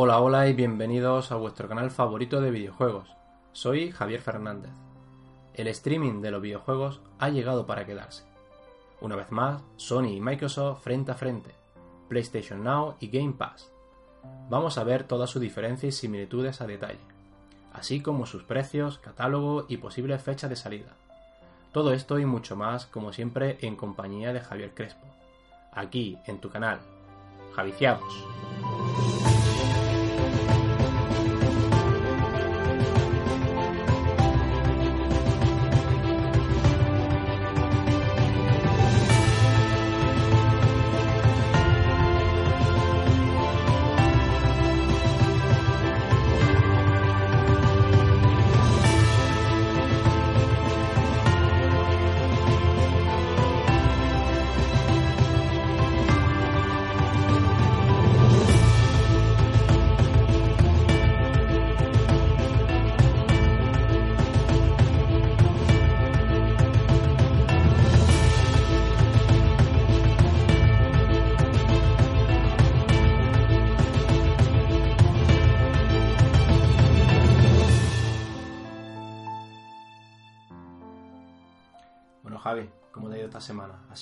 Hola, hola y bienvenidos a vuestro canal favorito de videojuegos. Soy Javier Fernández. El streaming de los videojuegos ha llegado para quedarse. Una vez más, Sony y Microsoft frente a frente, PlayStation Now y Game Pass. Vamos a ver todas sus diferencias y similitudes a detalle, así como sus precios, catálogo y posibles fechas de salida. Todo esto y mucho más, como siempre, en compañía de Javier Crespo, aquí en tu canal, Javiciados.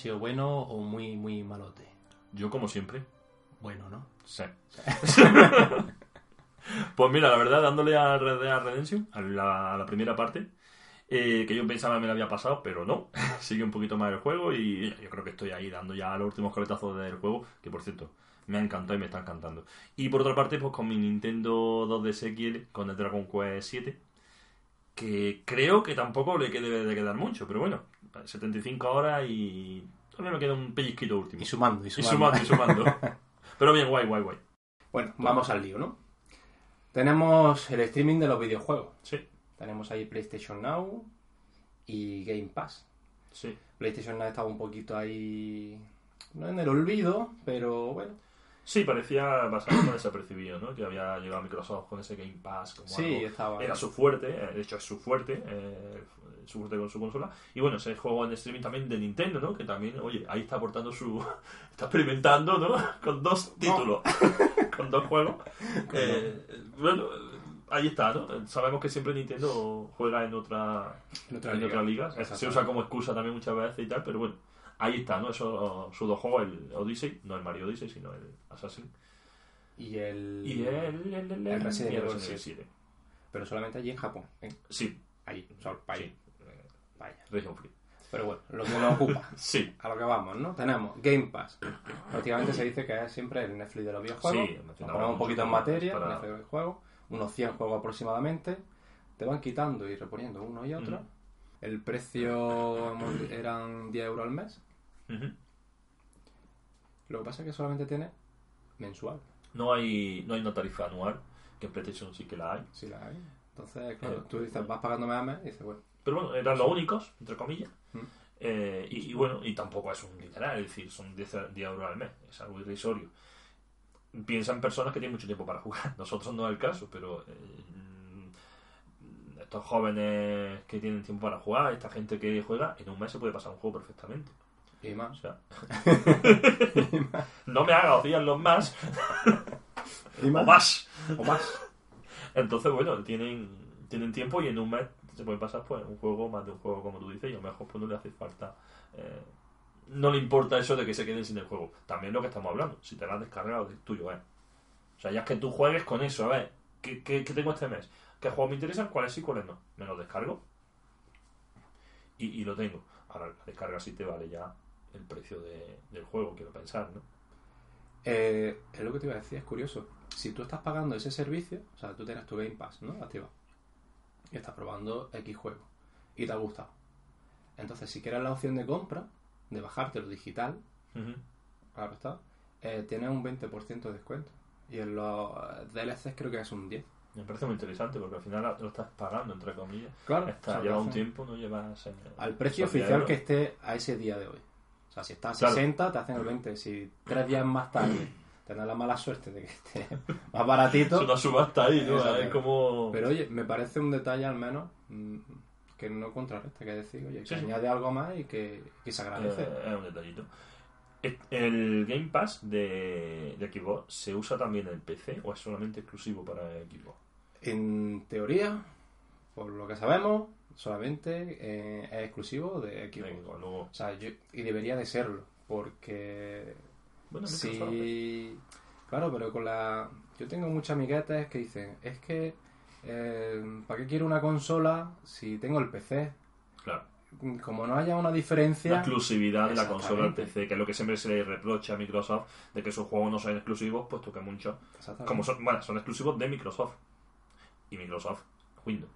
Sido bueno o muy, muy malote? Yo, como siempre, Bueno, ¿no? sí. pues mira, la verdad, dándole a Red Dead Redemption, a la, a la primera parte, eh, que yo pensaba me la había pasado, pero no. Sigue un poquito más el juego y yo creo que estoy ahí dando ya los últimos coletazos del juego, que por cierto, me ha encantado y me está encantando. Y por otra parte, pues con mi Nintendo 2DS XL, con el Dragon Quest 7, que creo que tampoco le debe de quedar mucho, pero bueno, 75 horas y todavía me queda un pellizquito último. Y sumando, y Y sumando. sumando, y sumando. Pero bien, guay, guay, guay. Bueno, vamos al lío, ¿no? Tenemos el streaming de los videojuegos. Sí, Tenemos ahí PlayStation Now y Game Pass. sí. PlayStation Now estaba un poquito ahí... No en el olvido, pero bueno. Sí, parecía bastante desapercibido, ¿no? Que había llegado Microsoft con ese Game Pass como Sí, algo- estaba... Era su fuerte, eh, de hecho es su fuerte, eh, su fuerte con su consola. Y bueno, ese juego en streaming también de Nintendo, ¿no? Que también, oye, ahí está aportando su... Está experimentando, ¿no? Con dos títulos, con dos juegos. Eh, bueno, ahí está, ¿no? Sabemos que siempre Nintendo juega en otra En otra en liga. otras ligas. Se usa como excusa también muchas veces y tal, pero bueno, ahí está, ¿no? Eso, sus dos juegos, el Odyssey, no el Mario Odyssey, sino el Assassin. Y el... Y el, el, el, El Resident Evil Resident 7. Evil Pero solamente allí en Japón. ¿eh? 7. Sí, Ahí, solo para ahí. sí. eh, Vaya. Region Free. Pero bueno, lo que nos ocupa. Sí, A lo que vamos, ¿no? Tenemos Game Pass. Prácticamente se dice que es siempre el Netflix de los videojuegos. Sí, Nos ponemos un poquito en materia, para- Netflix de los videojuegos. Unos 100 juegos aproximadamente. Te van quitando y reponiendo uno y otro. Ujú. El precio eran 10 euros al mes. Lo que pasa es que solamente tiene mensual. no, hay, no hay una tarifa anual, que en PlayStation sí que la hay. Si la hay. Entonces, claro, Eh, tú dices, vas pagando mes a mes y dices, bueno, Pero bueno, eran los únicos, entre comillas. Mm. Eh, y, y bueno, y tampoco es un dineral, es decir, son 10, 10 euros al mes, es algo irrisorio. Piensa en personas que tienen mucho tiempo para jugar. Nosotros no es el caso, pero eh, estos jóvenes que tienen tiempo para jugar, esta gente que juega, en un mes se puede pasar un juego perfectamente. y O más. sea, no me haga los más Y o más. O más. Entonces, bueno, tienen, tienen tiempo y en un mes se puede pasar pues un juego, más de un juego, como tú dices, y a lo mejor pues no le hace falta. eh, no le importa eso de que se queden sin el juego. También lo que estamos hablando, si te lo has descargado, es tuyo, ¿eh? O sea, ya es que tú juegues con eso, a ver, ¿qué, qué, qué tengo este mes? ¿Qué juegos me interesan? ¿Cuáles sí, cuáles no? Me los descargo y, y lo tengo. Ahora, la descarga sí te vale ya el precio de- del juego, quiero pensar, ¿no? Eh, es lo que te iba a decir, es curioso. Si tú estás pagando ese servicio, o sea, tú tienes tu Game Pass, ¿no? Activado. y estás probando X juego y te ha gustado. Entonces, si quieres la opción de compra, de bajártelo digital, claro está, eh, tienes un 20% de descuento. Y en los DLCs creo que es un 10. Me parece muy interesante porque al final lo estás pagando, entre comillas. Claro, Está, lleva un tiempo, no llevas... Al precio esos 10 oficial que esté a ese día de hoy. O sea, si está a Claro. 60, te hacen el 20. Si tres días más tarde tienes la mala suerte de que esté más baratito. Es una subasta ahí, ¿no? Es como... Pero oye, me parece un detalle al menos mm, que no contrarresta, que decir, oye, que Sí, sí. añade algo más y que, que se agradece. Eh, es un detallito. Et- ¿El Game Pass de, de Xbox se usa también en PC o es solamente exclusivo para Xbox? En teoría, por lo que sabemos, solamente eh, es exclusivo de Xbox. Xbox, luego- O sea, yo- y debería de serlo, porque Bueno, Sí, claro, pero con la... Yo tengo muchos amiguetes que dicen, es que, eh, ¿para qué quiero una consola si tengo el PC? Claro. Como no haya una diferencia... La exclusividad de la consola del. PC, que es lo que siempre se le reprocha a Microsoft, de que sus juegos no son exclusivos, puesto que muchos, como son, bueno, son exclusivos de Microsoft. Y Microsoft, Windows.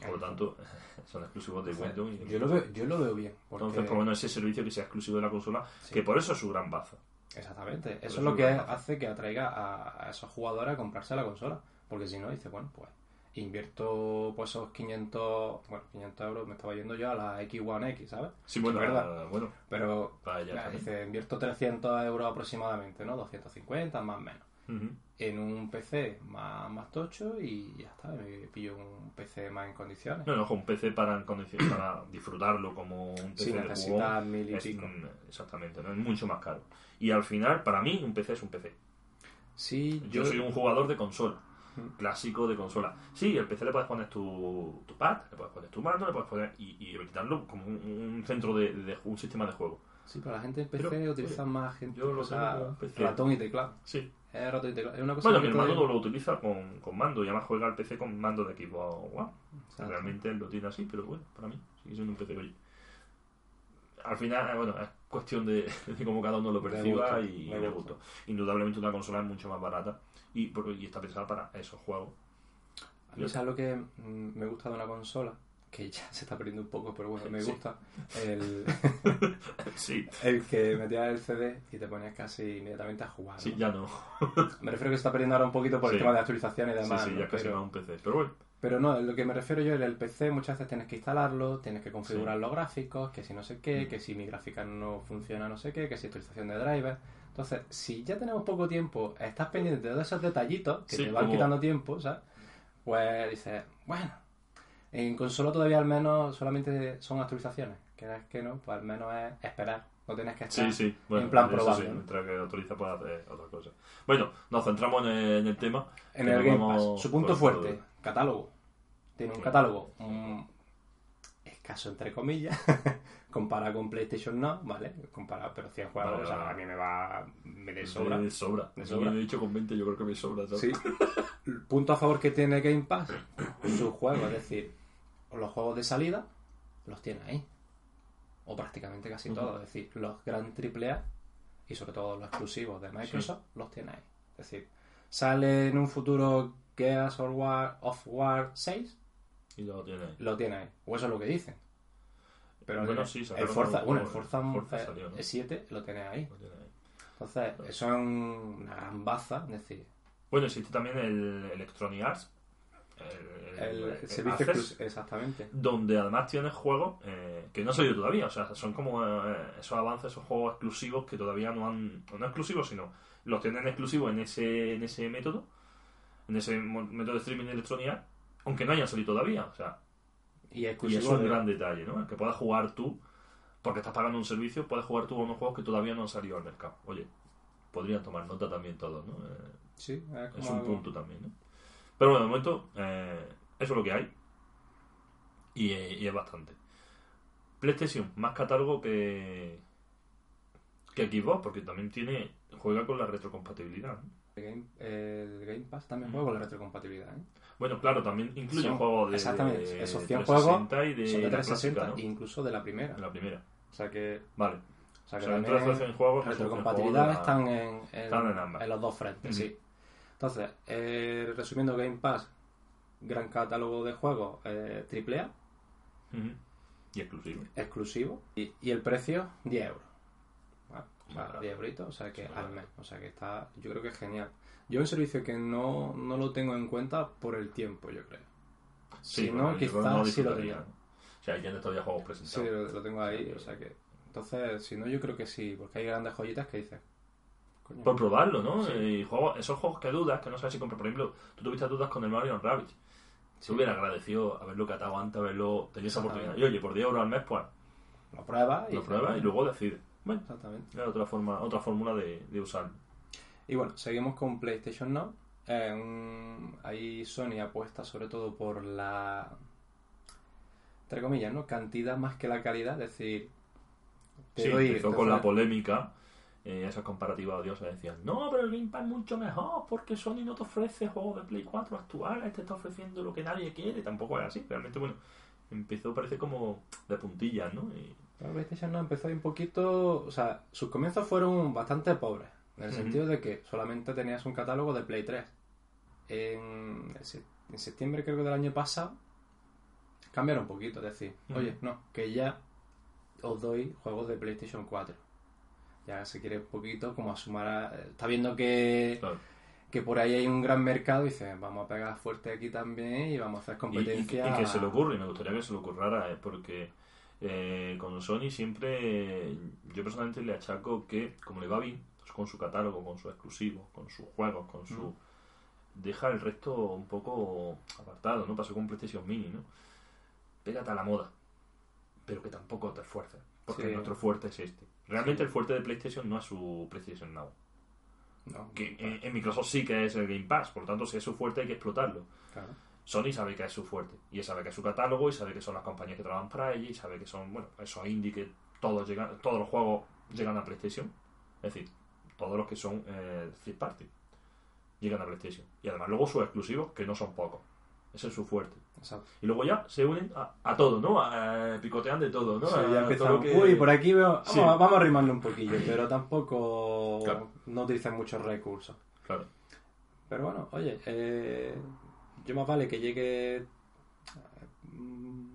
Por lo tanto, son exclusivos de Windows. y de Yo lo veo, yo lo veo bien. Porque... Entonces, por lo menos ese servicio que sea exclusivo de la consola, Sí. que por eso es su gran baza. Exactamente. Eso eso es lo que hace que atraiga a, a esos jugadores a comprarse la consola. Porque si no, dice, bueno, pues invierto pues esos 500, bueno, 500 euros, me estaba yendo yo a la X1 X, ¿sabes? Sí, bueno, verdad. bueno, Pero dice, invierto 300 euros aproximadamente, ¿no? 250, más o menos. En un PC más, más tocho y ya está, me pillo un PC más en condiciones. No, no, un PC para, en condiciones- para disfrutarlo como un PC Si de necesitas jugón, mil y es, pico. Exactamente, ¿no? es mucho más caro. Y al final, para mí, un PC es un PC. Sí, Yo soy un jugador de consola, clásico de consola. Sí, el PC le puedes poner tu, tu pad, le puedes poner tu mando, le puedes poner y, y habilitarlo como un, un centro de, de- un sistema de juego. Sí, pero la gente en PC Pero, utiliza oye, más gente. yo lo o sea, tengo como un PC. ratón y teclado. Sí. Es ratón y teclado. Es una cosa Bueno, que mi hermano todavía- lo utiliza con, con mando y además juega al PC con mando de equipo. Wow. Realmente él lo tiene así, pero bueno, para mí sigue siendo un PC. Oye, al final, bueno, es cuestión de, de cómo cada uno lo perciba gusto, y de gusto. Indudablemente una consola es mucho más barata y, por- y está pensada para esos juegos. A mí, ¿sabes lo que mm, me gusta de una consola? Que ya se está perdiendo un poco, pero bueno, me Sí. gusta. El, Sí, el que metías el CD y te ponías casi inmediatamente a jugar. sí, ¿no? ya no. Me refiero que se está perdiendo ahora un poquito por el Sí. tema de actualización y Sí, demás. sí, ¿no? ya casi pero, va un PC. Pero bueno, pero no, lo que me refiero yo en el PC muchas veces tienes que instalarlo, tienes que configurar Sí. los gráficos, que si no sé qué, Mm. que si mi gráfica no funciona no sé qué, que si actualización de driver. Entonces, si ya tenemos poco tiempo, estás pendiente de todos esos detallitos que Sí, te van como- quitando tiempo, ¿sabes? Pues dices, bueno, en consola todavía al menos solamente son actualizaciones. Que es que no, pues al menos es esperar. No tienes que estar sí, sí. Bueno, en plan probable. sí, ¿no? mientras que autoriza puede hacer otra cosa. Bueno, nos centramos en el, en el tema. En el Game Pass. Su punto fuerte, catálogo. Tiene un catálogo escaso, entre comillas. Comparado con PlayStation no, ¿vale? Comparado, pero 100 juegos, Vale, o sea, a mí me va... Me de sobra. Me sobra. Me. De hecho, con 20 yo creo que me sobra. ¿sabes? Sí. Punto a favor que tiene Game Pass, sus juegos, es decir, los juegos de salida los tiene ahí. O prácticamente casi Ujú. todos. Es decir, los gran AAA y sobre todo los exclusivos de Microsoft los tiene ahí. Es decir, sale en un futuro Gears of War, of War 6, Y lo tiene ahí. lo tiene ahí. O eso es lo que dicen. Pero Bueno, el- sí, el Forza, bueno, el Forza, Forza salió, ¿no? el 7 lo tiene ahí. Lo tiene ahí. Entonces, eso es un- una gran baza. Es decir, Bueno, existe también el Electronic Arts. El, el, el servicio Access. Exactamente. donde además tienes juegos eh, que no han salido todavía. O sea, son como eh, esos avances, esos juegos exclusivos que todavía no han. No exclusivos, sino los tienen exclusivos en ese, en ese método, en ese método de streaming de Arts, aunque no hayan salido todavía. O sea, Y y es un de- gran detalle, ¿no? El que puedas jugar tú, porque estás pagando un servicio, puedes jugar tú a unos juegos que todavía no han salido al mercado. Oye, podrían tomar nota también todos, ¿no? Eh, Sí, es como es un algo- punto también, ¿no? Pero bueno, de momento, eh, eso es lo que hay. Y, eh, y es bastante. PlayStation, más catálogo que. que Xbox, porque también tiene. juega con la retrocompatibilidad. El Game, el Game Pass también juega con la retrocompatibilidad. ¿eh? Bueno, claro, también incluye juegos de. exactamente, de esos 100 360 y de, Son de la 360 clásica, ¿no? incluso de la primera. De la primera. O sea que, Vale. o sea O también juegos retrocompatibilidad juegos están en, en, están en ambas. los dos frentes, sí. Entonces, eh, resumiendo Game Pass, gran catálogo de juegos eh, AAA, Ujú. Y exclusivo. exclusivo, y, y el precio 10 euros. ¿vale? O sea, Barato. 10 euritos, o sea que Sí, al mes. O sea que está, yo creo que es genial. Yo un servicio que no, no lo tengo en cuenta por el tiempo, yo creo. Si no, yo quizás que sí lo tenía. ¿no? O sea, ahí tienes todavía juegos Sí, presentados. lo, lo tengo ahí, o sea que... Entonces, si no, yo creo que sí, porque hay grandes joyitas que dices... Por probarlo, ¿no? Sí. Y juegos, esos juegos que dudas, que no sabes si comprar. Por ejemplo, tú tuviste dudas con el Mario Rabbit. Se hubiera agradecido haberlo catado antes, haberlo tenido esa oportunidad. Y oye, por 10 euros al mes, pues lo pruebas y... lo pruebas y luego decides. Bueno, Exactamente. otra forma, otra fórmula de, de usarlo. Y bueno, seguimos con PlayStation Now. Eh, un- ahí Sony apuesta sobre todo por la, entre comillas, ¿no? Cantidad más que la calidad, es decir, te Sí, doy- empezó te con la polémica, eh, esas comparativas odiosas decían, no, pero el Game Pass es mucho mejor porque Sony no te ofrece juegos de Play 4 actuales, te está ofreciendo lo que nadie quiere, tampoco es así, realmente, bueno, empezó parece como de puntillas, ¿no? Y- PlayStation Now empezó ahí un poquito, o sea, sus comienzos fueron bastante pobres, en el sentido de que solamente tenías un catálogo de Play 3. En, se- en septiembre creo que del año pasado cambiaron un poquito, es decir, oye, no, que ya os doy juegos de PlayStation 4. Ya se quiere un poquito como asumar, a- está viendo que, claro. que por ahí hay un gran mercado y dice, vamos a pegar fuerte aquí también y vamos a hacer Y, y- competencia. y que se le ocurre, y me gustaría que se le ocurrara, eh, porque eh, con Sony siempre, yo personalmente le achaco que, como le va bien, pues, con su catálogo, con sus exclusivos, con sus juegos, con su... Mm. Deja el resto un poco apartado, ¿no? Pasó con PlayStation Mini, ¿no? Pégate a la moda, pero que tampoco te esfuerces, porque Sí. nuestro fuerte es este. Realmente el fuerte de PlayStation no es su PlayStation Now. No, Que en, en Microsoft sí que es el Game Pass, por lo tanto, si es su fuerte hay que explotarlo. claro. Sony sabe que es su fuerte y sabe que es su catálogo y sabe que son las compañías que trabajan para ella y sabe que son, bueno, esos indie que todos llegan, todos los juegos llegan a PlayStation. Es decir, todos los que son eh, third party llegan a PlayStation. Y además luego sus exclusivos, que no son pocos. Ese es su fuerte. Exacto. Y luego ya se unen a, a todo, ¿no? A- a- picotean de todo, ¿no? Sí, ya empezamos. que- Uy, por aquí veo. Vamos, Sí. a- vamos a arrimarle un poquillo, pero tampoco Claro. no utilizan muchos recursos. Claro. Pero bueno, oye, eh, yo más vale que llegue mm,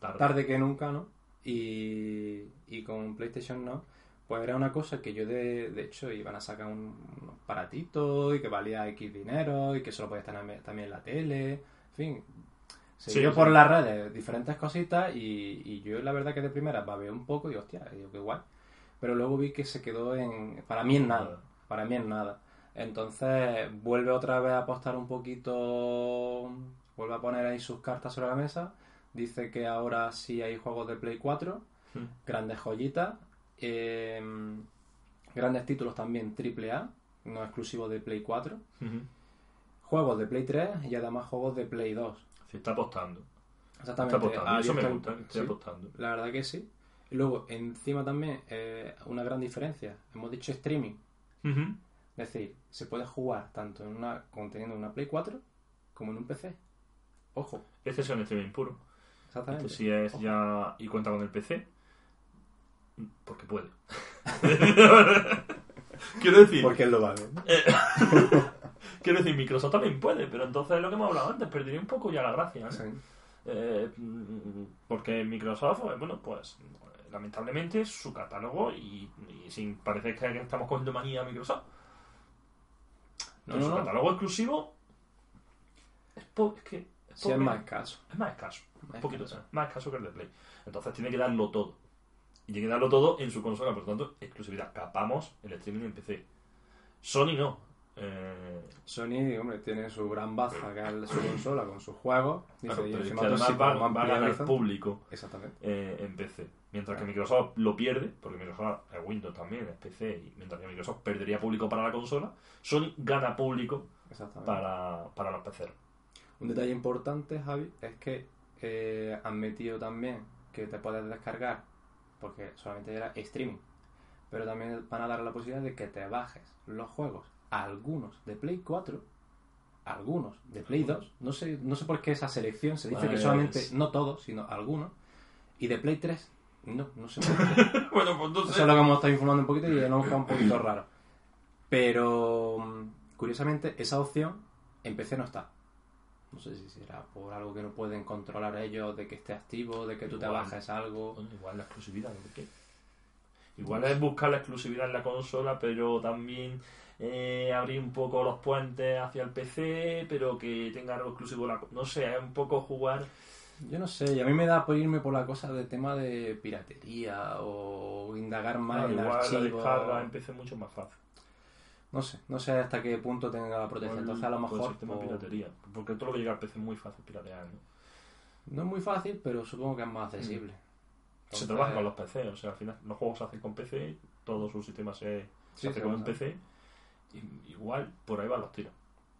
Tarde. tarde que nunca, ¿no? Y, y con PlayStation no, pues era una cosa que yo de, de hecho iban a sacar un, unos aparatitos y que valía X dinero y que solo podías tener también en la tele, en fin. Se Sí, por las redes diferentes cositas y, y yo la verdad que de primera babé un poco y hostia, digo, qué guay. Pero luego vi que se quedó en... Para mí en nada. Para mí en nada. Entonces vuelve otra vez a apostar un poquito, vuelve a poner ahí sus cartas sobre la mesa. Dice que ahora sí hay juegos de Play 4, Hmm. grandes joyitas, eh, grandes títulos también AAA, no exclusivos de Play 4, Ujú. juegos de Play 3 y además juegos de Play 2. Está apostando. Exactamente. Está apostando. Eso me gusta, que esté sí, apostando. La verdad que sí. Y luego, encima también, eh, una gran diferencia. Hemos dicho streaming. Es decir, se puede jugar tanto en una conteniendo una Play 4 como en un PC. Ojo, Este es un streaming puro. exactamente. Este sí es Ojo. ya. y cuenta con el PC. Porque puede. Quiero decir, Porque él lo vale. quiero decir, Microsoft también puede, pero entonces lo que hemos hablado antes, perdería un poco ya la gracia. ¿no? Sí. Eh, mm, porque Microsoft, eh, bueno, pues lamentablemente su catálogo y, y sin parecer que estamos cogiendo manía a Microsoft, No, pero no, su no. catálogo exclusivo es, es que es, Sí, es más escaso. Es más escaso. Más un poquito escaso. más escaso que el de Play. Entonces tiene que darlo todo. Y tiene que darlo todo en su consola, por lo tanto, exclusividad. Capamos el streaming en PC. Sony no. Eh, Sony, hombre, tiene su gran baza que es su consola con sus juegos. Dice, y pero además va, a ganar público Exactamente. eh, en PC. Mientras que. Microsoft lo pierde, porque Microsoft es Windows también, es PC, y mientras que Microsoft perdería público para la consola, Sony gana público para, para los PC. Un detalle importante, Javi, es que eh, han metido también que te puedes descargar, porque solamente era streaming, pero también van a dar la posibilidad de que te bajes los juegos, algunos de Play 4, algunos de Play 2, no sé, no sé por qué esa selección, se dice que solamente, no todos, sino algunos, y de Play 3, no, no sé por qué. bueno, pues no Eso es lo que hemos estado informando un poquito y nos buscado un poquito raro. Pero, mm, curiosamente, esa opción en PC no está. No sé si será por algo que no pueden controlar ellos, de que esté activo, de que tú te Igual. bajes algo. Bueno, igual la exclusividad, ¿por qué? Igual es buscar la exclusividad en la consola, pero también eh, abrir un poco los puentes hacia el PC, pero que tenga algo exclusivo la No sé, es un poco jugar. Yo no sé, y a mí me da por irme por la cosa de tema de piratería o indagar más en igual la archivos. descarga en PC es mucho más fácil. No sé, no sé hasta qué punto tenga la protección. Entonces a lo el mejor de pues, piratería. Porque todo lo que llega al PC es muy fácil piratear, ¿no? no es muy fácil, pero supongo que es más accesible. Se Entonces, trabaja con los PC, o sea, al final los juegos se hacen con PC, todo su sistema se, se hace se con usa. PC. Igual por ahí van los tiros.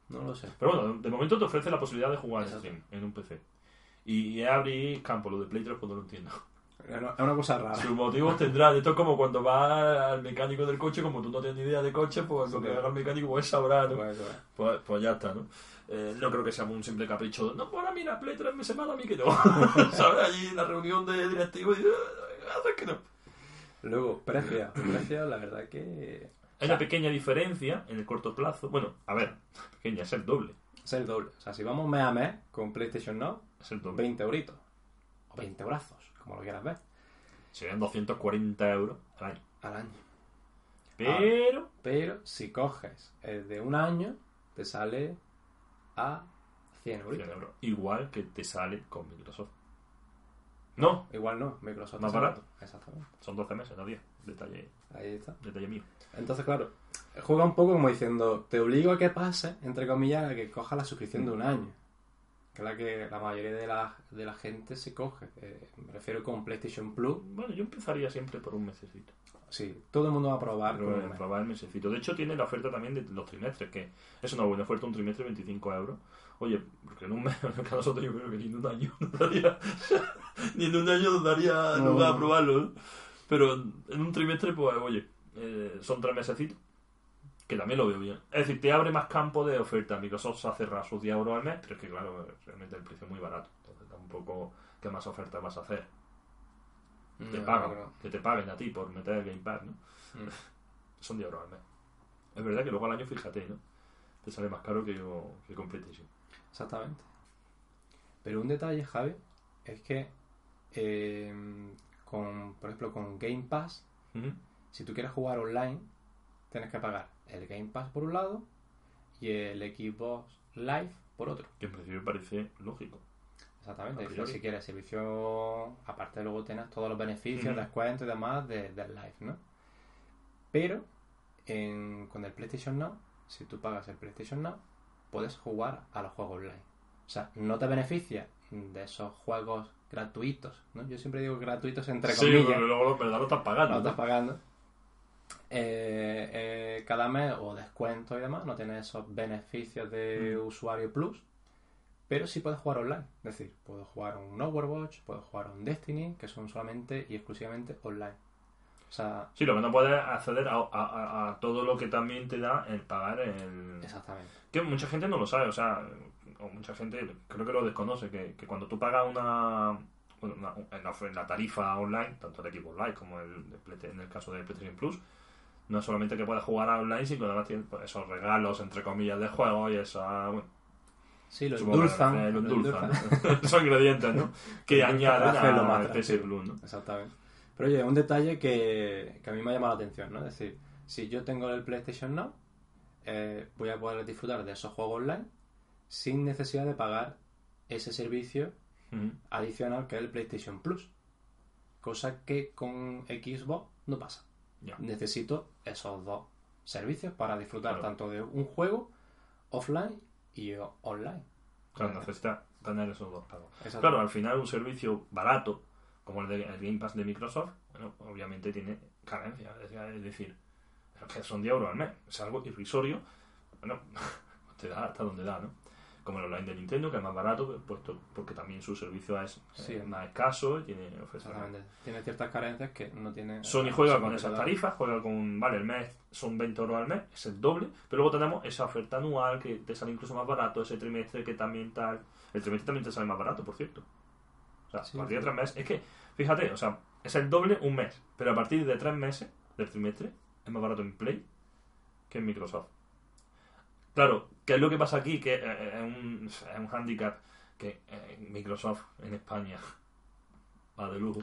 No lo sé. Pero bueno, de momento te ofrece la posibilidad de jugar en Exacto. En un PC. Y abrir campo, lo de Play 3 pues no lo entiendo. Es una- cosa rara. Sus motivos tendrán. Esto es como cuando vas al mecánico del coche, como tú no tienes ni idea de coche, pues lo que haga el mecánico pues sabrá, ¿no? Pues, pues, Pues, pues ya está, ¿no? Eh, no creo que sea un simple capricho. No, pues ahora mira, Play 3 me se manda a mí que no. ¿Sabes? Allí en la reunión de directivos y... "Ah, haces que no. Luego, precios. Precios, la verdad que Hay una pequeña diferencia en el corto plazo. Bueno, a ver, pequeña, es el doble. es el doble. O sea, si vamos mes a mes con PlayStation Now, Es el doble. 20 euritos. O 20 brazos, como lo quieras ver, Serían 240 euros al año. al año. Pero... Pero si coges el de un año, te sale a 100 euritos. 100 euros. Igual que te sale con Microsoft. No, Igual no, Microsoft. Más barato. Exactamente. son 12 meses, no 10. Detalle, Ahí está. detalle mío. Entonces, claro, juega un poco como diciendo, te obligo a que pase, entre comillas, a que coja la suscripción de un año. Que es la que la mayoría de la, de la gente se coge. Eh, me refiero con PlayStation Plus. Bueno, yo empezaría siempre por un mesecito. Sí, todo el mundo va a probar. Pero, eh, probar el mesecito. De hecho, tiene la oferta también de los trimestres, que es una buena oferta, un trimestre 25 euros. Oye, porque en un mes, que a nosotros yo creo que ni en un año nos daría, ni en un año nos daría No. lugar a probarlo. ¿no? Pero en un trimestre, pues, oye, eh, son tres mesecitos, que también lo veo bien. Es decir, te abre más campo de oferta. Microsoft se hace sus 10 euros al mes, pero es que, claro, realmente el precio es muy barato. Entonces, tampoco, ¿qué más ofertas vas a hacer? Te No, pagan, no, no. que te paguen a ti por meter el Game Pass, ¿no? Mm. Son 10 euros al mes. Es verdad que luego al año, fíjate, ¿no? Te sale más caro que, yo, que con PlayStation. Exactamente. Pero un detalle, Javi, es que eh, con, por ejemplo, con Game Pass, si tú quieres jugar online, tienes que pagar el Game Pass por un lado y el Xbox Live por otro. Que en principio parece lógico. Exactamente. Es decir, si quieres servicio, aparte luego tienes todos los beneficios, Ujú. descuentos y demás de- del Live, ¿no? Pero en- con el PlayStation Now, si tú pagas el PlayStation Now, puedes jugar a los juegos online. O sea, no te beneficia de esos juegos gratuitos, ¿no? Yo siempre digo gratuitos entre sí, comillas. pero luego en verdad lo estás pagando. lo estás pagando. Eh, eh, cada mes o descuento y demás, no tienes esos beneficios de Mm. usuario plus, pero sí puedes jugar online. Es decir, puedo jugar un Overwatch, puedo jugar un Destiny, que son solamente y exclusivamente online. Sea, Sí, lo que no puedes acceder a, a- a- a todo lo que también te da el pagar el... exactamente. Que mucha gente no lo sabe, o sea, o mucha gente creo que lo desconoce, que, que cuando tú pagas una, tarifa online, tanto el equipo online como el, en el caso de PlayStation Plus, no es solamente que puedas jugar online, sino que además tienes pues, esos regalos, entre comillas, de juego y esa... Bueno, Sí, lo supongo que endulzan. lo lo endulzan. Esos ingredientes, ¿no? Que añaden más a PS atractivo. Plus, ¿no? Exactamente. Pero oye, un detalle que, que a mí me ha llamado la atención, ¿no? Es decir, si yo tengo el PlayStation Now, eh, voy a poder disfrutar de esos juegos online sin necesidad de pagar ese servicio Ujú. adicional que es el PlayStation Plus. Cosa que con Xbox no pasa. Necesito esos dos servicios para disfrutar Claro. tanto de un juego offline y online. Claro, necesitas tener esos dos pagos. Claro, al final un servicio barato, como el, de, el Game Pass de Microsoft, bueno, obviamente tiene carencias. Es, decir, son 10 euros al mes. Es algo irrisorio. Bueno, te da hasta donde da, ¿no? Como el online de Nintendo, que es más barato, puesto porque también su servicio es eh, más escaso y tiene. Exactamente. Tiene ciertas carencias que no tiene. Sony juega con esas tarifas, juega con, vale, el mes son 20 euros al mes, es el doble, pero luego tenemos esa oferta anual que te sale incluso más barato, ese trimestre que también tal, el trimestre también te sale más barato, por cierto. O sea, Sí, sí. tres meses, es que, fíjate, o sea, es el doble un mes, pero a partir de tres meses del trimestre es más barato en Play que en Microsoft. Claro, ¿qué es lo que pasa aquí? Que eh, es un, es handicap que eh, Microsoft en España va de lujo.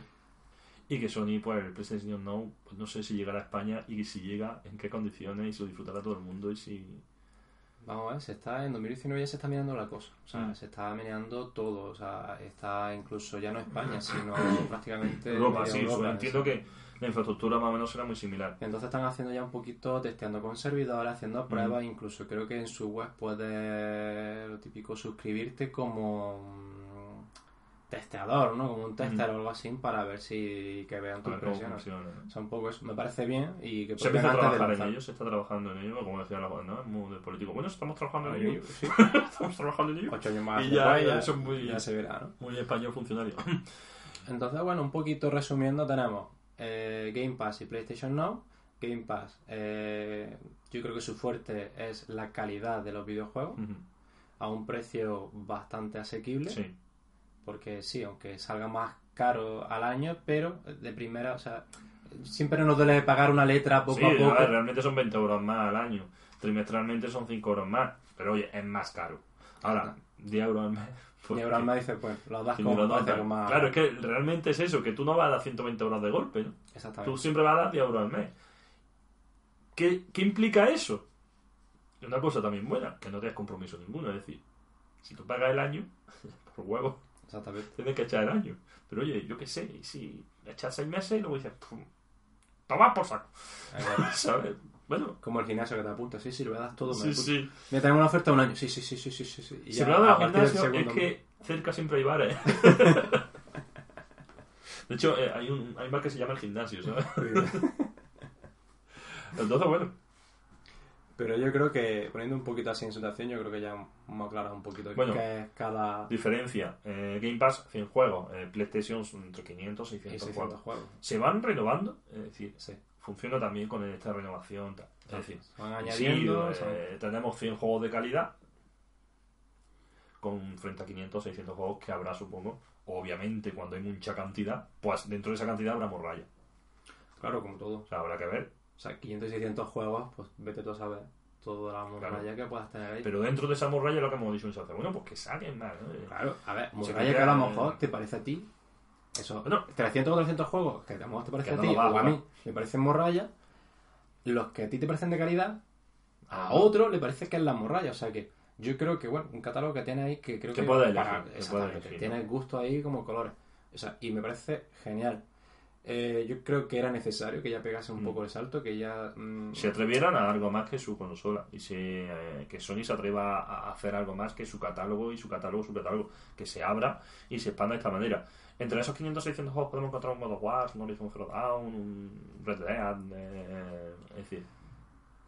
Y que Sony, pues el PlayStation Now, pues no sé si llegará a España y si llega, en qué condiciones y si lo disfrutará todo el mundo y si... Vamos a ver, se está, en 2019 ya se está mirando la cosa. O sea, Mm. se está meneando todo. O sea, está incluso ya no España, sino prácticamente Europa, sí, Europa, entiendo que la infraestructura más o menos será muy similar. Entonces están haciendo ya un poquito, testeando con servidores, haciendo pruebas, incluso creo que en su web puedes, lo típico, suscribirte como mm, testeador, ¿no? Como un tester o algo así para ver si que vean tus impresiones. ¿no? O sea, un poco eso. Me parece bien y que Se empieza a trabajar en ello, se está trabajando en ello, como decía la ¿no? Es muy de político. Bueno, estamos trabajando en ello. sí. estamos trabajando en ello. Ocho años más Y ya- ya, muy- se verá, ¿no? Muy español funcionario. Entonces, bueno, un poquito resumiendo, tenemos eh, Game Pass y PlayStation Now. Game Pass, eh, yo creo que su fuerte es la calidad de los videojuegos a un precio bastante asequible. sí. Porque sí, aunque salga más caro al año, pero de primera, o sea, siempre nos duele pagar una letra poco Sí, a a poco. ver, realmente son 20 euros más al año. Trimestralmente son 5 euros más. Pero oye, es más caro. Ahora, 10 euros al mes. pues, y ahora me dice, pues lo das ni lo más. Claro, es que realmente es eso, que tú no vas a dar 120 euros de golpe, ¿no? Tú Exactamente. siempre vas a dar 10 euros al mes. ¿Qué, qué implica eso? Una cosa también buena, que no tienes compromiso ninguno. Es decir, si tú pagas el año, por huevo, Exactamente. tienes que echar el año. Pero oye, yo qué sé, y si echas 6 meses y luego dices, "Pum, toma por saco. ¿sabes? Bueno, Como el gimnasio que te apunta, sí, sí, lo das todo. me sí, apunto. sí. Me tenemos una oferta de un año, sí, sí, sí, sí, sí, sí. sí. Y Si ya, del gimnasio, es que cerca siempre hay bares. De hecho, eh, hay un hay un bar que se llama el gimnasio, ¿sabes? Entonces, bueno, Pero yo creo que, poniendo un poquito así en situación, yo creo que ya hemos aclarado un poquito Bueno. qué es cada diferencia. eh, Game Pass, 100 juegos. eh, PlayStation entre 500 y y 600 600 juegos. Se van renovando, es decir, Sí. funciona también con esta renovación. tal. Es decir, van sí, añadiendo. eh, se van- tenemos 100 juegos de calidad con frente a 500, 600 juegos que habrá, supongo. Obviamente, cuando hay mucha cantidad, pues dentro de esa cantidad habrá morralla. Claro, como todo. O sea, habrá que ver. O sea, 500 y 600 juegos, pues vete tú a saber toda la morralla que puedas tener ahí. Pero dentro de esa morralla lo que hemos dicho veces. Bueno, pues que saquen más. ¿no? Claro, a ver, morralla que a lo mejor te parece a ti. Eso, Bueno. 300 o 300 juegos que a lo mejor te parece Que a no ti lo va, o a mí me parecen morralla. Los que a ti te parecen de calidad, a otro le parece que es la morralla. O sea que yo creo que, bueno, un catálogo que tiene ahí que creo Que que. puedes para- elegir, que elegir, tiene ¿no? gusto ahí como colores. O sea, y me parece genial. Eh, yo creo que era necesario que ya pegase un Mm. poco el salto, que ya. mm, se atrevieran a algo más que su consola y se, eh, que Sony se atreva a hacer algo más que su catálogo y su catálogo, su catálogo, que se abra y se expanda de esta manera. Entre esos 500 600 juegos podemos encontrar un God of War, un Horizon Zero Dawn, un Red Dead, eh, es decir,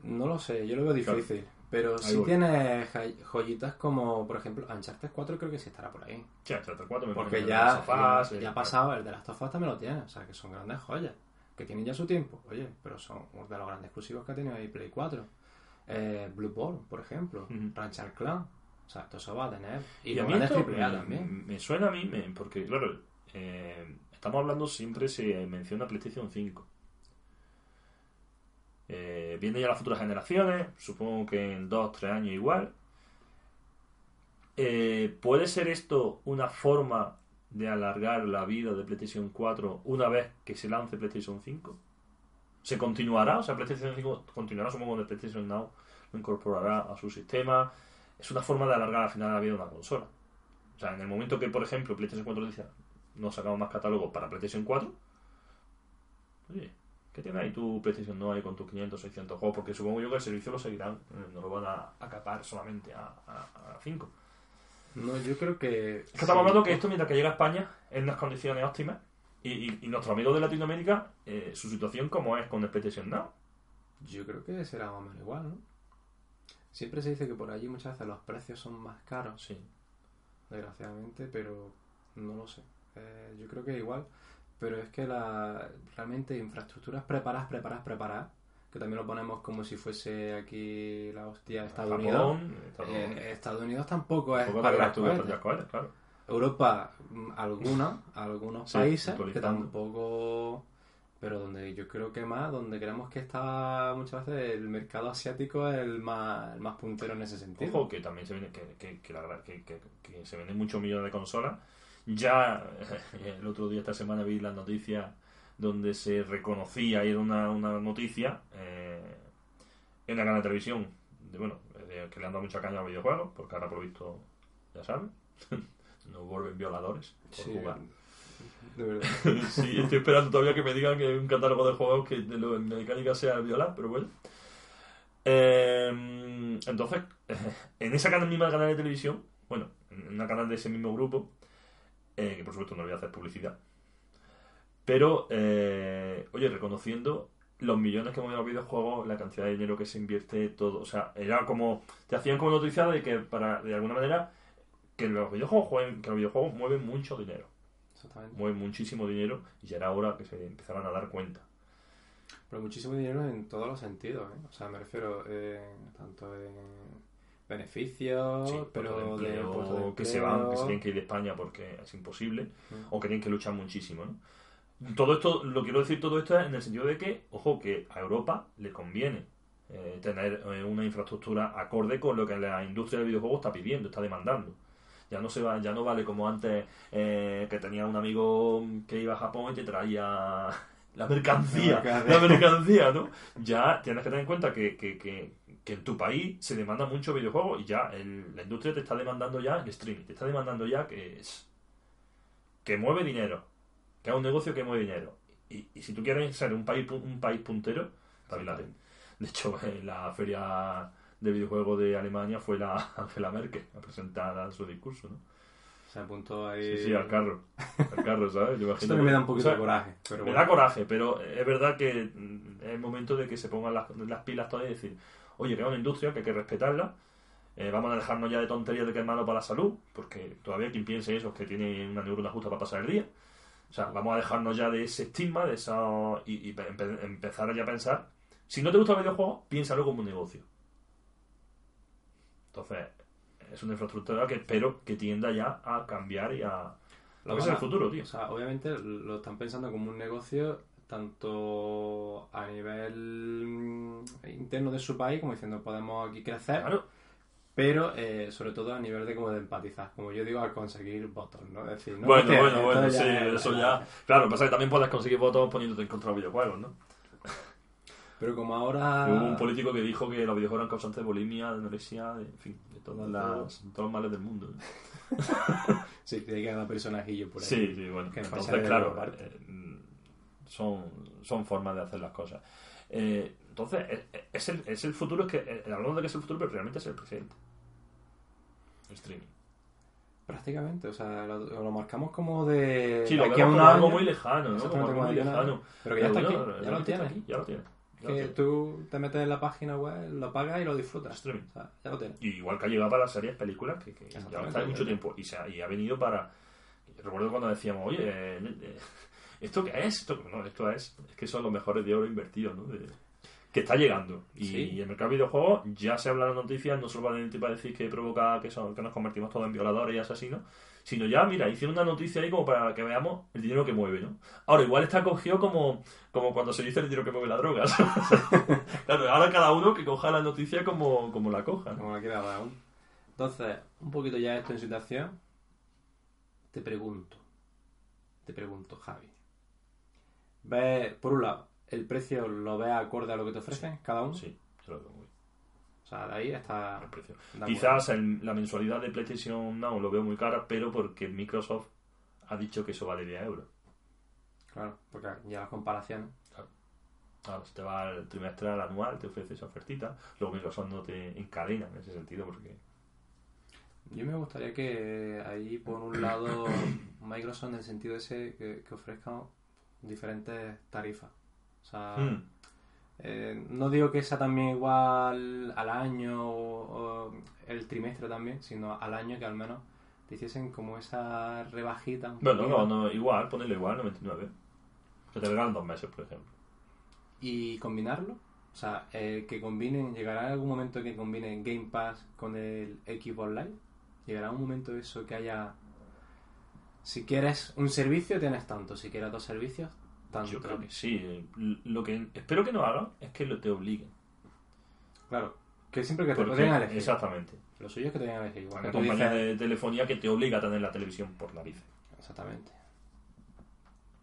No lo sé, yo lo veo difícil. Pero sí voy. tiene jay- joyitas como, por ejemplo, Uncharted 4 creo que sí estará por ahí. sí, Uncharted 4 me Porque ya, of Us, ya, ya ha pasado, el de Last of Us también lo tiene. O sea, que son grandes joyas. Que tienen ya su tiempo. Oye, pero son uno de los grandes exclusivos que ha tenido ahí Play 4. Eh, Blue Ball, por ejemplo. Ujú. Rancher Clan. O sea, todo eso va a tener. Y, Y a mí esto triple A me, también. me suena a mí, me- porque claro, eh, estamos hablando, siempre se menciona PlayStation 5. Eh, viene ya las futuras generaciones, supongo que en 2-3 años igual. Eh, ¿Puede ser esto una forma de alargar la vida de PlayStation 4 una vez que se lance PlayStation 5? ¿Se continuará? O sea, PlayStation 5 continuará, supongo, de PlayStation Now lo incorporará a su sistema. Es una forma de alargar al final la vida de una consola. O sea, en el momento que, por ejemplo, PlayStation 4 dice no sacamos más catálogo para PlayStation 4, oye, ¿qué tiene ahí tu PlayStation no ahí con tus 500, 600 juegos? Porque supongo yo que el servicio lo seguirán, eh, no lo van a acapar solamente a 5. No, yo creo que. Es que estamos hablando que esto, mientras que llega a España, en unas condiciones óptimas, y, y, y nuestros amigos de Latinoamérica, eh, su situación como es con el PlayStation Now. Yo creo que será más o menos igual, ¿no? Siempre se dice que por allí muchas veces los precios son más caros. Sí. desgraciadamente, pero no lo sé. Eh, yo creo que igual, pero es que la realmente infraestructuras preparadas, preparadas, preparadas, que también lo ponemos como si fuese aquí la hostia de Estados Unidos. Japón, Eh, Unidos. Estados Unidos tampoco es para las cohetes. cohetes, claro. Europa, mm, alguna, algunos Sí, países que tampoco pero donde yo creo que más, donde creemos que está muchas veces el mercado asiático es el más, el más puntero en ese sentido. Ojo, que también se vende, que, que, que, la verdad, que, que, que se venden muchos millones de consolas. Ya el otro día, esta semana, vi las noticias donde se reconocía, y era una, una noticia, eh, en la cadena de televisión, de, bueno, de, que le han dado mucha caña a los videojuegos, porque ahora por visto, ya saben, nos vuelven violadores por Sí, jugar. de verdad. sí, estoy esperando todavía que me digan que hay un catálogo de juegos que de lo, en mecánica sea violar, pero bueno. Eh, entonces, en esa canal, misma canal de televisión, bueno, en una canal de ese mismo grupo, eh, que por supuesto no voy a hacer publicidad, pero, eh, oye, reconociendo los millones que mueven los videojuegos, la cantidad de dinero que se invierte, todo, o sea, era como, te hacían como noticia de que para, de alguna manera, que los videojuegos jueguen, que los videojuegos mueven mucho dinero Exactamente. mueven muchísimo dinero y ya era hora que se empezaran a dar cuenta. Pero muchísimo dinero en todos los sentidos, ¿eh? O sea, me refiero eh, tanto en beneficios, Sí, pero de de empleo de que se van, que se tienen que ir de España porque es imposible, Mm. o que tienen que luchar muchísimo, ¿no? Todo esto, lo quiero decir todo esto en el sentido de que, ojo, que a Europa le conviene eh, tener eh, una infraestructura acorde con lo que la industria del videojuego está pidiendo, está demandando. Ya no se va, ya no vale como antes eh, que tenía un amigo que iba a Japón y te traía la mercancía, La mercancía. la mercancía, ¿no? Ya tienes que tener en cuenta que, que, que, que en tu país se demanda mucho videojuego y ya el- la industria te está demandando ya el streaming, te está demandando ya que es que mueve dinero, que es un negocio que mueve dinero. Y, y si tú quieres ser un país un país puntero, espabilate. De hecho, en la feria de videojuegos de Alemania fue la Angela Merkel a presentar su discurso, ¿no? Se apuntó ahí. Sí, sí, al carro. Al carro, ¿sabes? Yo Esto imagino también me da un poquito o sea, de coraje. Pero me bueno. da coraje, pero es verdad que es el momento de que se pongan las, las pilas todas y decir, oye, que es una industria que hay que respetarla, eh, vamos a dejarnos ya de tonterías de que es malo para la salud, porque todavía quien piense eso es que tiene una neurona justa para pasar el día. O sea, vamos a dejarnos ya de ese estigma, de esa y, y empe- empezar ya a pensar, si no te gusta el videojuego, piénsalo como un negocio. Entonces, es una infraestructura que espero que tienda ya a cambiar y a... Lo que es el futuro, tío. O sea, obviamente lo están pensando como un negocio tanto a nivel mm, interno de su país como diciendo podemos aquí crecer Claro. pero eh, sobre todo a nivel de como de empatizar como yo digo a conseguir votos no es decir ¿no? Bueno, bueno, bueno, sí, ya- eso ya. Claro, pasa que también puedes conseguir votos poniéndote en contra de los videojuegos, ¿no? pero como ahora Hubo un político que dijo que los videojuegos eran causantes de bulimia, de anorexia, de, en fin, de todas las, todos los males del mundo. sí que hay cada personajillo por ahí Sí, sí, bueno. Que Entonces, claro, eh, son, son formas de hacer las cosas. Eh, entonces, eh, es el, es el futuro, es que eh, hablamos de que es el futuro, pero realmente es el presente. El streaming. prácticamente o sea lo, lo marcamos como de Sí, lo aquí a un como algo muy lejano, ¿no? Como Exactamente, algo muy lejano. pero que ya está bueno, aquí ya lo tienes aquí, ya lo tienes. Ya lo que tienes. tú te metes en la página web lo pagas y lo disfrutas Streaming. o sea, ya lo tienes Y igual que ha llegado para las series, películas, que, que ya está mucho tiempo. Y, se ha, y ha venido para. Recuerdo cuando decíamos, oye, eh, eh, ¿esto qué es? Esto, no, esto es. Es que son los mejores de oro invertidos, ¿no? De- que está llegando. Y, Sí. y el mercado de videojuegos ya se habla en las noticias, no solo para para decir que provoca que, son, que nos convertimos todos en violadores y asesinos, sino ya, mira, hicieron una noticia ahí como para que veamos el dinero que mueve, ¿no? Ahora, igual está cogido como, como cuando se dice el dinero que mueve la droga. claro, ahora cada uno que coja la noticia como, como la coja, ¿no? como la quiera dar. Entonces, un poquito ya esto en situación, te pregunto, te pregunto, Javi. ¿Ves, por un lado, el precio lo ves acorde a lo que te ofrecen cada uno? Sí, yo lo veo muy O sea, de ahí está... el precio. Quizás el- la mensualidad de PlayStation Now lo veo muy cara, pero porque Microsoft ha dicho que eso vale 10 euros. Claro, porque ya las comparaciones... Ahora, si te va al trimestral, anual, te ofrece esa ofertita. Luego Microsoft no te encadena en ese sentido, porque Yo me gustaría que ahí, por un lado, Microsoft en el sentido ese, que, que ofrezca diferentes tarifas. O sea, Mm. eh, no digo que sea también igual al año o, o el trimestre también, sino al año que al menos te hiciesen como esa rebajita. Bueno, poquito. no, no, igual, ponele igual, 99. Que te regalan dos meses, por ejemplo. Y combinarlo. O sea, eh, que combinen, llegará algún momento que combinen Game Pass con el Xbox Live. Llegará un momento eso que haya. Si quieres un servicio, tienes tanto. Si quieres dos servicios, tanto. Yo creo que sí. Lo que espero que no hagan es que lo te obliguen. Claro, que siempre que te Porque- pueden elegir. Exactamente. Lo suyo es que te a elegir. Igual que Una tú compañía dices- de telefonía que te obliga a tener la televisión por narices. Exactamente.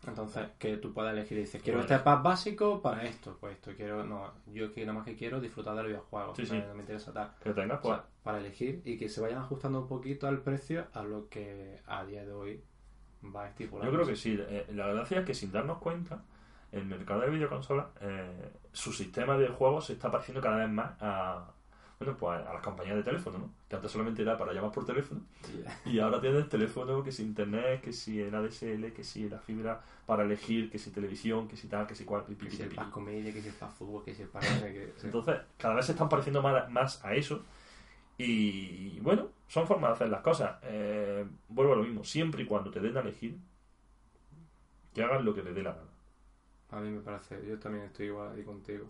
Entonces, que tú puedas elegir y dices, quiero Pues- este pack básico para esto, pues esto quiero, no, yo es que nada más que quiero disfrutar del videojuego, Sí, no me interesa tal. Que tengas, O pues, sea, para elegir y que se vayan ajustando un poquito al precio a lo que a día de hoy va. Yo creo que sí. Eh, la gracia es que sin darnos cuenta, el mercado de videoconsolas, eh, su sistema de juegos se está pareciendo cada vez más a, bueno, pues a las compañías de teléfono, ¿no? Que antes solamente era para llamar por teléfono. Y ahora tienes teléfono, que si internet, que si el ADSL, que si la fibra para elegir, que si televisión, que si tal, que si cual, pi, pi, Que si el comedia, que si el fútbol, que si el sí. Entonces, cada vez se están pareciendo más, más a eso. Y bueno, son formas de hacer las cosas. Eh, vuelvo a lo mismo. Siempre y cuando te den a elegir, que hagan lo que les dé la gana. A mí me parece, yo también estoy igual ahí contigo.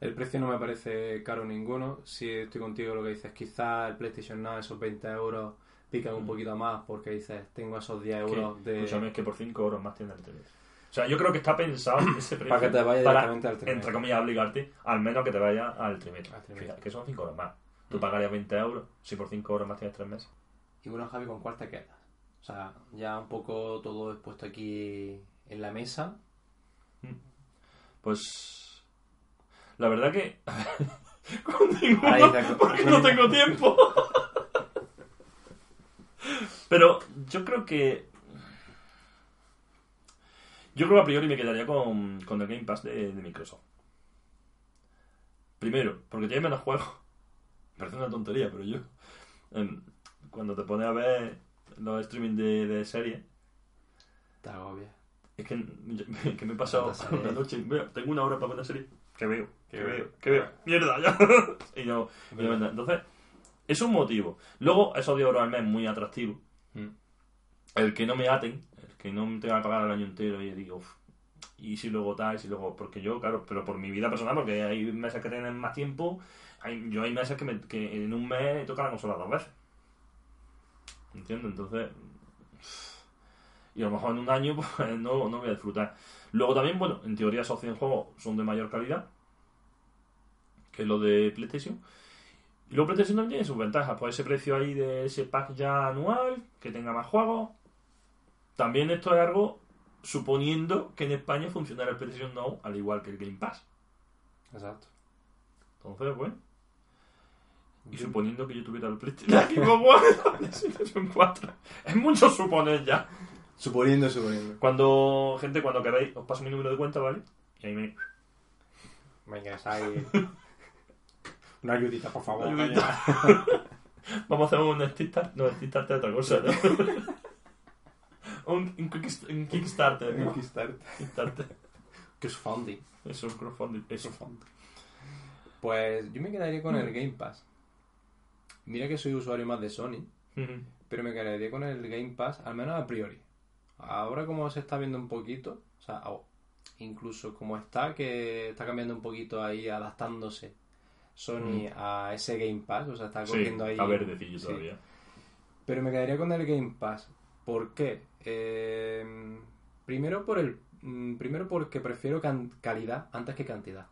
El precio no me parece caro ninguno. Si estoy contigo, lo que dices, quizás el PlayStation Now, esos 20 euros, pican un Mm. poquito más porque dices, tengo esos 10 Que, euros de. Escúchame, es que por 5 euros más tienes el teléfono. O sea, yo creo que está pensado ese precio Para que te vaya para, directamente al trimestre. entre comillas, obligarte al menos que te vaya al trimestre. Al trimestre. Fíjate, que son 5 euros más. Tú Mm. pagarías 20 euros si por 5 euros más tienes 3 meses. Y bueno, Javi, ¿con cuál te quedas? O sea, ya un poco todo expuesto aquí en la mesa. Pues. La verdad que. con está, con- porque no tengo tiempo. Pero yo creo que. Yo creo que a priori me quedaría con, con el Game Pass de, de Microsoft. Primero, porque tiene menos juegos. Parece una tontería, pero yo. em, cuando te pones a ver los streaming de, de series, Te agobia. es que, yo- que me he pasado una noche. veo, tengo una hora para ver una serie. Que veo, que veo, que veo. Mierda, ya. y no. y. Entonces, es un motivo. Luego, esos 10 euros al mes muy atractivo. Mm. El que no me aten, el que no me tenga que pagar el año entero y digo, "Uf, y si luego tal, y si luego. Porque yo, claro, pero por mi vida personal, porque hay meses que tienen más tiempo. Hay, yo hay meses que, me- que en un mes toca la consola dos veces. ¿Entiendes? Entonces. Y a lo mejor en un año pues, no, no voy a disfrutar. Luego también, bueno, en teoría esos 100 juegos son de mayor calidad que los de PlayStation. Y luego PlayStation también tiene sus ventajas. Pues ese precio ahí de ese pack ya anual, que tenga más juegos. También esto es algo suponiendo que en España funcionara el PlayStation Now al igual que el Game Pass. Exacto. Entonces, bueno. Y suponiendo que yo tuviera el PlayStation, 4. Es mucho suponer ya. Suponiendo, suponiendo. Cuando, gente, cuando queráis, os paso mi número de cuenta, ¿vale? Y ahí me... Venga, ahí. Una ayudita, por favor. Una ayudita. coño. Vamos a hacer un Kickstarter. No, Kickstarter es otra cosa, ¿no? un, un Kickst- un Kickstarter, ¿no? Kickstarter. Kickstarter. Crowdfunding. Eso, un crowdfunding. Eso. Pues yo me quedaría con el Game Pass. Mira que soy usuario más de Sony, pero me quedaría con el Game Pass, al menos a priori. Ahora como se está viendo un poquito, o sea, incluso como está, que está cambiando un poquito ahí, adaptándose Sony a ese Game Pass, o sea, está Sí, cogiendo ahí... a verdecillo Sí. todavía. Pero me quedaría con el Game Pass. ¿Por qué? Eh, primero por el mm, primero porque prefiero calidad antes que cantidad.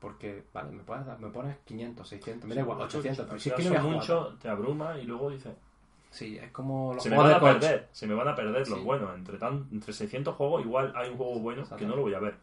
Porque, vale, me, puedes dar- me pones 500, 600, me da igual, 800, pero si es que no voy a son jugar. mucho, te abruma y luego dices... Sí, es como los Se me van a coche. perder, se me van a perder los buenos. Entre, tan, entre 600 juegos, igual hay un juego bueno que no lo voy a ver.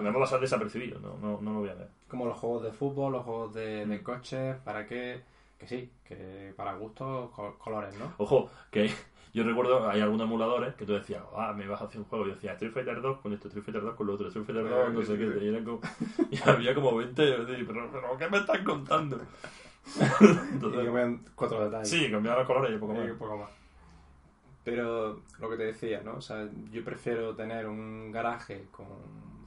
Me va a pasar desapercibido, no, no, no lo voy a ver. Como los juegos de fútbol, los juegos de, de Mm. coches, para que, que sí, que para gustos, co- colores, ¿no? Ojo, que yo recuerdo, hay algunos emuladores que tú decías, ah, me vas a hacer un juego. Y yo decía, Street Fighter 2 con esto, Street Fighter 2 con lo otro, Street Fighter 2, no sé qué. Y, eran como- y había como 20, y yo decía, pero, pero ¿qué me estás contando? Y Entonces, cambian cuatro detalles. sí, cambiaba los colores y poco más. Eh, poco más. Pero lo que te decía, ¿no? O sea, yo prefiero tener un garaje con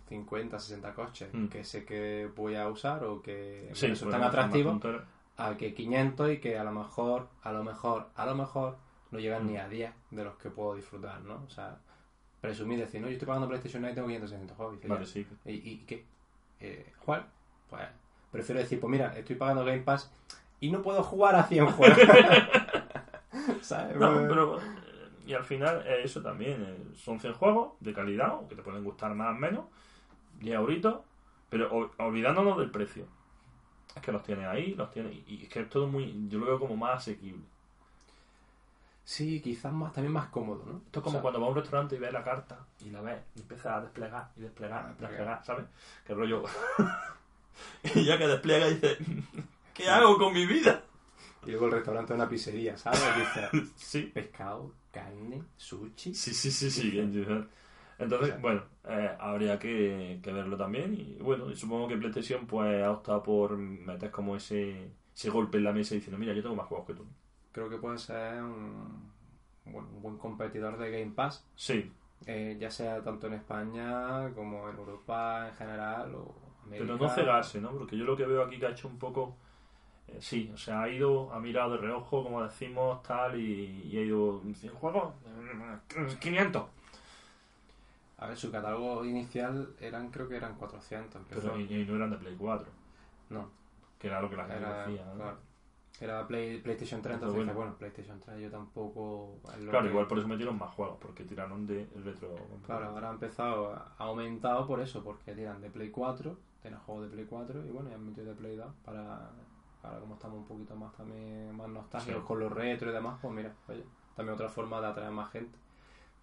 50, 60 coches Mm. que sé que voy a usar o que Sí, me resultan atractivos a que 500 y que a lo mejor, a lo mejor, a lo mejor no llegan Mm. ni a 10 de los que puedo disfrutar, ¿no? O sea, presumir decir, no, yo estoy pagando PlayStation Now y tengo 500, 600 juegos. Y Vale, sí. ¿Y, y qué? Eh, ¿Jugar? Pues prefiero decir, pues mira, estoy pagando Game Pass y no puedo jugar a 100 juegos. ¿Sabes? No, Pues- pero eh, Y al final, eh, eso también, eh, son 100 juegos de calidad, que te pueden gustar más o menos, 10 euritos, pero ol- olvidándonos del precio. Es que los tienes ahí, los tienes, y es que es todo muy, yo lo veo como más asequible. Sí, quizás más, también más cómodo, ¿no? Esto es como cuando vas a un restaurante y ves la carta y la ves y empiezas a desplegar y desplegar, Ah, desplegar, ¿sabes? Qué rollo. y ya que despliega dices, ¿qué hago con mi vida? Y luego el restaurante es una pizzería, ¿sabes? Dice Sí, pescado, carne, sushi. sí, sí, sí, sí. Entonces, bueno, eh, habría que, que verlo también. Y bueno, y supongo que PlayStation pues ha optado por meter como ese, ese golpe en la mesa diciendo, mira, yo tengo más juegos que tú. Creo que puede ser un, bueno, un buen competidor de Game Pass, Sí, eh, ya sea tanto en España como en Europa en general o América. pero no cegarse, ¿no? Porque yo lo que veo aquí que ha hecho un poco... eh, sí, o sea, ha ido, ha mirado de reojo, como decimos, tal, y, y ha ido... ¿100 juegos? Eh, 500. A ver, su catálogo inicial eran, creo que eran 400. empezó. Pero y, y no eran de Play 4, no, que era lo que la gente era, decía. ¿no? claro, era Play- PlayStation 3, Pero entonces bueno. bueno. PlayStation 3 yo tampoco... Claro, que- igual por eso metieron más juegos, porque tiraron de retro. Claro, ahora ha empezado, ha aumentado por eso, porque tiran de Play 4, tienen juegos de Play 4 y bueno, ya han metido de Play 2 para, ahora como estamos un poquito más también más nostálgicos Sí. con los retro y demás, pues mira, oye, también otra forma de atraer más gente.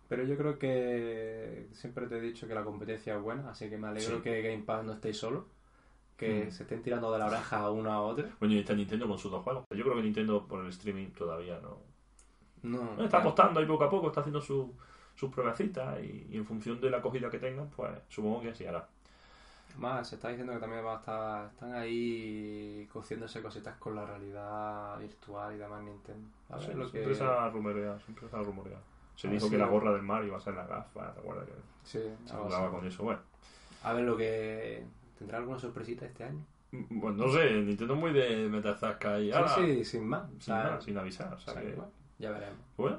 Pero yo creo que siempre te he dicho que la competencia es buena, así que me alegro Sí. que Game Pass no estéis solo, que Mm. se estén tirando de la oreja a una a otra. Bueno, y está Nintendo con sus dos juegos. Yo creo que Nintendo por el streaming todavía no. No, Está claro. apostando ahí poco a poco, está haciendo su- sus pruebecitas y, y en función de la acogida que tengan, pues supongo que así hará. Más, se está diciendo que también va a estar, están ahí cociéndose cositas con la realidad virtual y demás Nintendo. A ver Sí, lo siempre que... se ha rumoreado, siempre se ha rumoreado. Se dijo sí. que la gorra del Mario iba a ser la gafa, ¿te acuerdas? Que Sí, se jugaba con eso. Bueno, A ver lo que... ¿Tendrá alguna sorpresita este año? Bueno, no sé, Nintendo muy de meter zasca y Sí, ala, sí, sin más. sin, O sea, nada, sin avisar. O o sea que, ya veremos. bueno,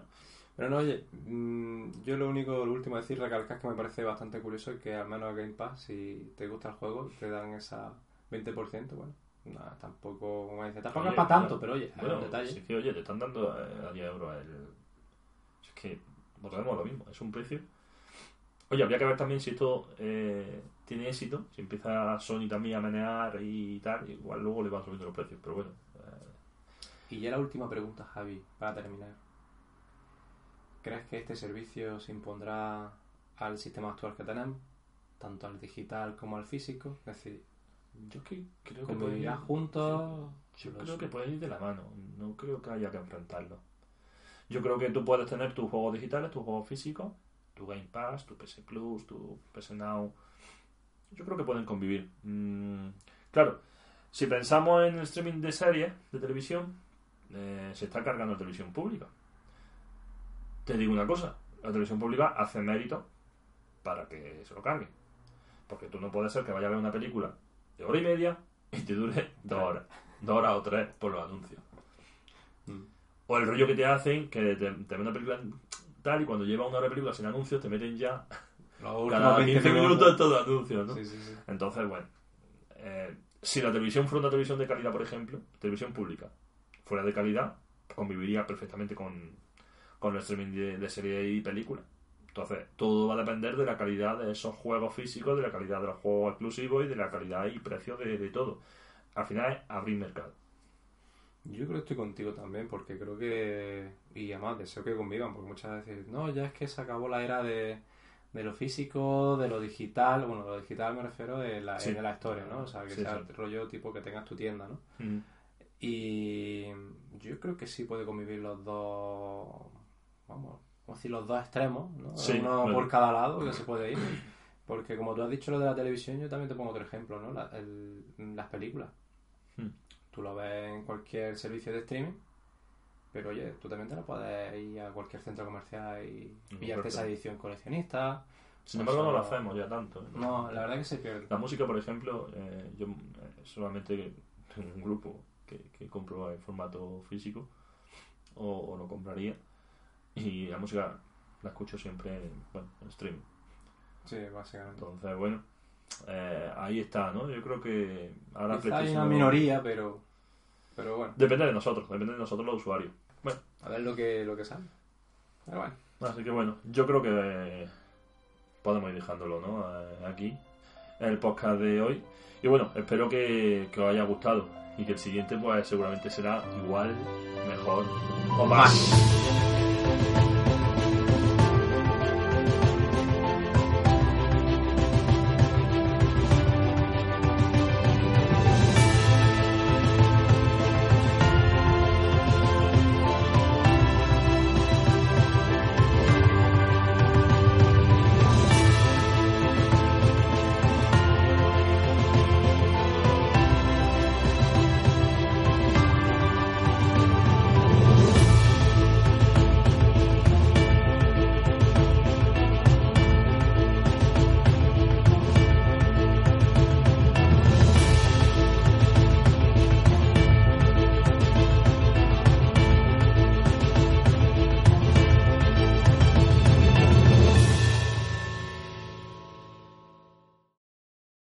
Pero no, oye, mm, yo lo único, lo último a decir, recalcar que me parece bastante curioso es que al menos en Game Pass, si te gusta el juego, te dan esa 20%, bueno, tampoco, como dice, tampoco Oye, es para tanto, pero oye, hay bueno, un detalle. es que, oye, te están dando eh, a 10 euros el... Es que volvemos a lo mismo, es un precio. Oye, habría que ver también si esto eh, tiene éxito, si empieza Sony también a menear y tal, igual luego le van subiendo los precios, pero bueno. eh, Y ya la última pregunta, Javi, para terminar. ¿Crees que este servicio se impondrá al sistema actual que tenemos? Tanto al digital como al físico. Es decir, yo es que creo que pueden ir- juntos. Yo creo que pueden ir de la mano, no creo que haya que enfrentarlo. Yo creo que tú puedes tener tus juegos digitales, tus juegos físicos, tu Game Pass, tu PS Plus, tu PS Now. Yo creo que pueden convivir. Mm, claro, si pensamos en el streaming de series de televisión, eh, se está cargando la televisión pública. Te digo una cosa, la televisión pública hace mérito para que se lo cargue. Porque tú no puedes ser que vaya a ver una película de hora y media y te dure dos horas. Dos horas o tres por los anuncios. Mm. O el rollo que te hacen, que te, te ven una película tal y cuando lleva una hora de película sin anuncios te meten ya Cada últimos 15 minutos todos anuncios, ¿no? Sí, sí, sí. Entonces, bueno, eh, si la televisión fuera una televisión de calidad, por ejemplo, televisión pública, fuera de calidad, conviviría perfectamente con, con el streaming de, de serie y película. Entonces, todo va a depender de la calidad de esos juegos físicos, de la calidad de los juegos exclusivos y de la calidad y precio de, de todo. Al final es abrir mercado. Yo creo que estoy contigo también, porque creo que. Y además, deseo que convivan, porque muchas veces. No, ya es que se acabó la era de, de lo físico, de lo digital. Bueno, lo digital me refiero de la, Sí. de la historia, ¿no? O sea, que Sí, sea sí. el rollo tipo que tengas tu tienda, ¿no? Y yo creo que sí puede convivir los dos, vamos, vamos a decir los dos extremos, ¿no? Uno por cada lado que se puede ir. Porque como tú has dicho lo de la televisión, yo también te pongo otro ejemplo, ¿no? La- el- las películas. Tú lo ves en cualquier servicio de streaming, pero oye, tú también te la puedes ir a cualquier centro comercial y pillarte esa edición coleccionista. Sin embargo, no lo hacemos ya tanto. ¿eh? No, la verdad que se pierde. La música, por ejemplo, eh, yo eh, solamente tengo un grupo que, que compro en formato físico o, o lo compraría y la música la escucho siempre en, bueno, en streaming. Sí, básicamente. Entonces, bueno, eh, ahí está, ¿no? Yo creo que ahora Quizá hay una minoría, pero, pero bueno. Depende de nosotros, depende de nosotros los usuarios. Bueno, A ver lo que, lo que sale. Pero bueno. Así que bueno, yo creo que eh, podemos ir dejándolo, ¿no? Eh, aquí, en el podcast de hoy. Y bueno, espero que, que os haya gustado y que el siguiente pues seguramente será igual, mejor o más. Más.